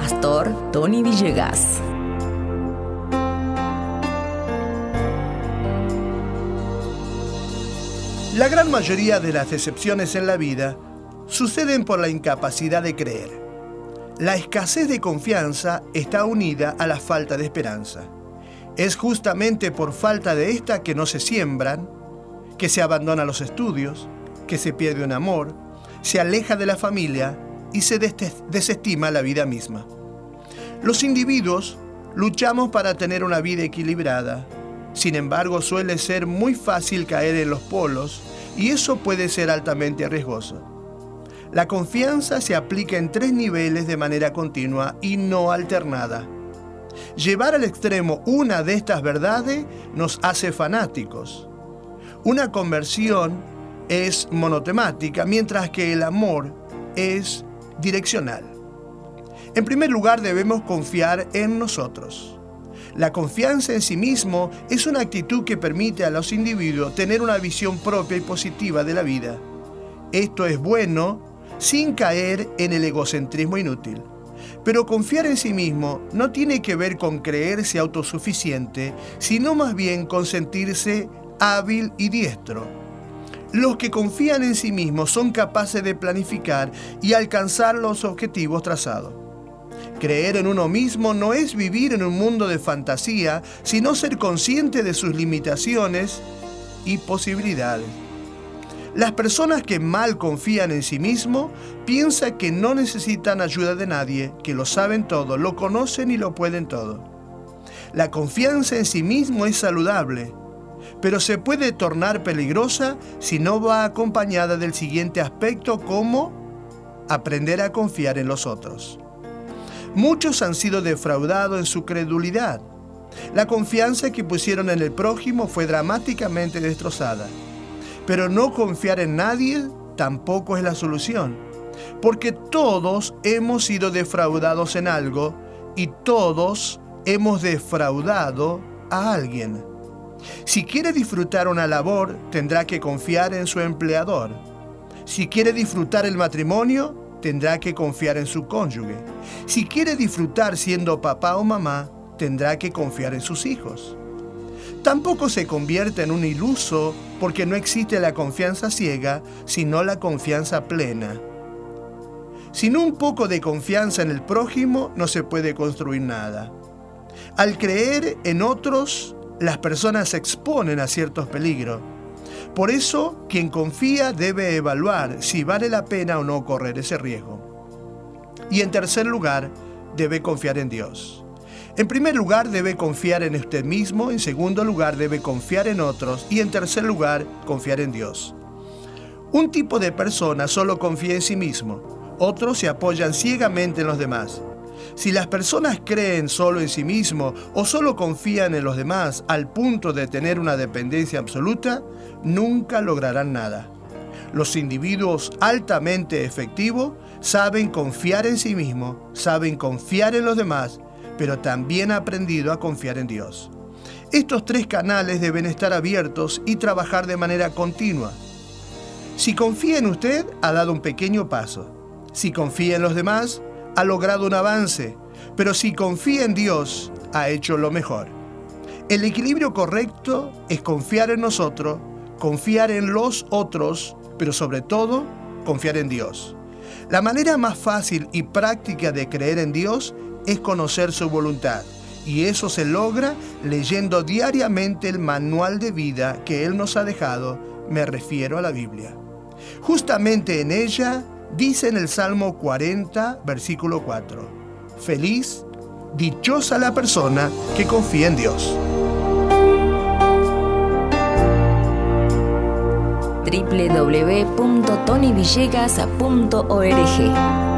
Pastor Tony Villegas. La gran mayoría de las decepciones en la vida suceden por la incapacidad de creer. La escasez de confianza está unida a la falta de esperanza. Es justamente por falta de esta que no se siembran, que se abandona los estudios, que se pierde un amor, se aleja de la familia y se desestima la vida misma. Los individuos luchamos para tener una vida equilibrada. Sin embargo, suele ser muy fácil caer en los polos y eso puede ser altamente riesgoso. La confianza se aplica en tres niveles de manera continua y no alternada. Llevar al extremo una de estas verdades nos hace fanáticos. Una conversión es monotemática, mientras que el amor es direccional. En primer lugar, debemos confiar en nosotros. La confianza en sí mismo es una actitud que permite a los individuos tener una visión propia y positiva de la vida. Esto es bueno sin caer en el egocentrismo inútil. Pero confiar en sí mismo no tiene que ver con creerse autosuficiente, sino más bien con sentirse hábil y diestro. Los que confían en sí mismos son capaces de planificar y alcanzar los objetivos trazados. Creer en uno mismo no es vivir en un mundo de fantasía, sino ser consciente de sus limitaciones y posibilidades. Las personas que mal confían en sí mismo piensan que no necesitan ayuda de nadie, que lo saben todo, lo conocen y lo pueden todo. La confianza en sí mismo es saludable, pero se puede tornar peligrosa si no va acompañada del siguiente aspecto como aprender a confiar en los otros. Muchos han sido defraudados en su credulidad. La confianza que pusieron en el prójimo fue dramáticamente destrozada. Pero no confiar en nadie tampoco es la solución, porque todos hemos sido defraudados en algo y todos hemos defraudado a alguien. Si quiere disfrutar una labor, tendrá que confiar en su empleador. Si quiere disfrutar el matrimonio, tendrá que confiar en su cónyuge. Si quiere disfrutar siendo papá o mamá, tendrá que confiar en sus hijos. Tampoco se convierte en un iluso porque no existe la confianza ciega, sino la confianza plena. Sin un poco de confianza en el prójimo no se puede construir nada. Al creer en otros, las personas se exponen a ciertos peligros por eso, quien confía debe evaluar si vale la pena o no correr ese riesgo. Y en tercer lugar, debe confiar en Dios. En primer lugar, debe confiar en usted mismo, en segundo lugar, debe confiar en otros y en tercer lugar, confiar en Dios. Un tipo de persona solo confía en sí mismo, otros se apoyan ciegamente en los demás. Si las personas creen solo en sí mismo o solo confían en los demás al punto de tener una dependencia absoluta, nunca lograrán nada. Los individuos altamente efectivos saben confiar en sí mismos, saben confiar en los demás, pero también han aprendido a confiar en Dios. Estos tres canales deben estar abiertos y trabajar de manera continua. Si confía en usted, ha dado un pequeño paso. Si confía en los demás, ha logrado un avance, pero si confía en Dios, ha hecho lo mejor. El equilibrio correcto es confiar en nosotros, confiar en los otros, pero sobre todo, confiar en Dios. La manera más fácil y práctica de creer en Dios es conocer su voluntad. Y eso se logra leyendo diariamente el manual de vida que Él nos ha dejado, me refiero a la Biblia. Justamente en ella Dice en el Salmo 40, versículo 4, Feliz, dichosa la persona que confía en Dios. www.tonyvillegas.org